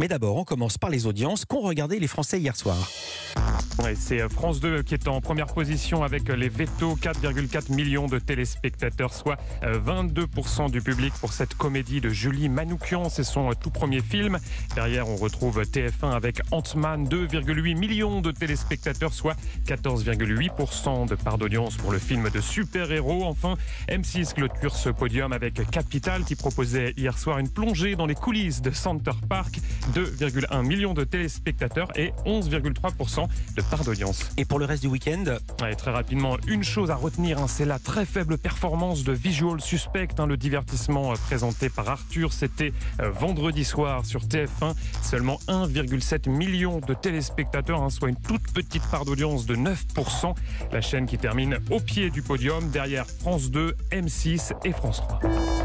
Mais d'abord, on commence par les audiences qu'ont regardé les Français hier soir. C'est France 2 qui est en première position avec les vétos, 4,4 millions de téléspectateurs, soit 22% du public pour cette comédie de Julie Manoukian. C'est son tout premier film. Derrière, on retrouve TF1 avec Ant-Man, 2,8 millions de téléspectateurs, soit 14,8% de part d'audience pour le film de super-héros. Enfin, M6 clôture ce podium avec Capital qui proposait hier soir une plongée dans les coulisses de Center Park, 2,1 millions de téléspectateurs et 11,3% de part d'audience. Et pour le reste du week-end Ouais, Très rapidement, une chose à retenir, hein, c'est la très faible performance de Visual Suspect, hein, le divertissement euh, présenté par Arthur. C'était euh, vendredi soir sur TF1. Seulement 1,7 million de téléspectateurs, hein, soit une toute petite part d'audience de 9%. La chaîne qui termine au pied du podium, derrière France 2, M6 et France 3.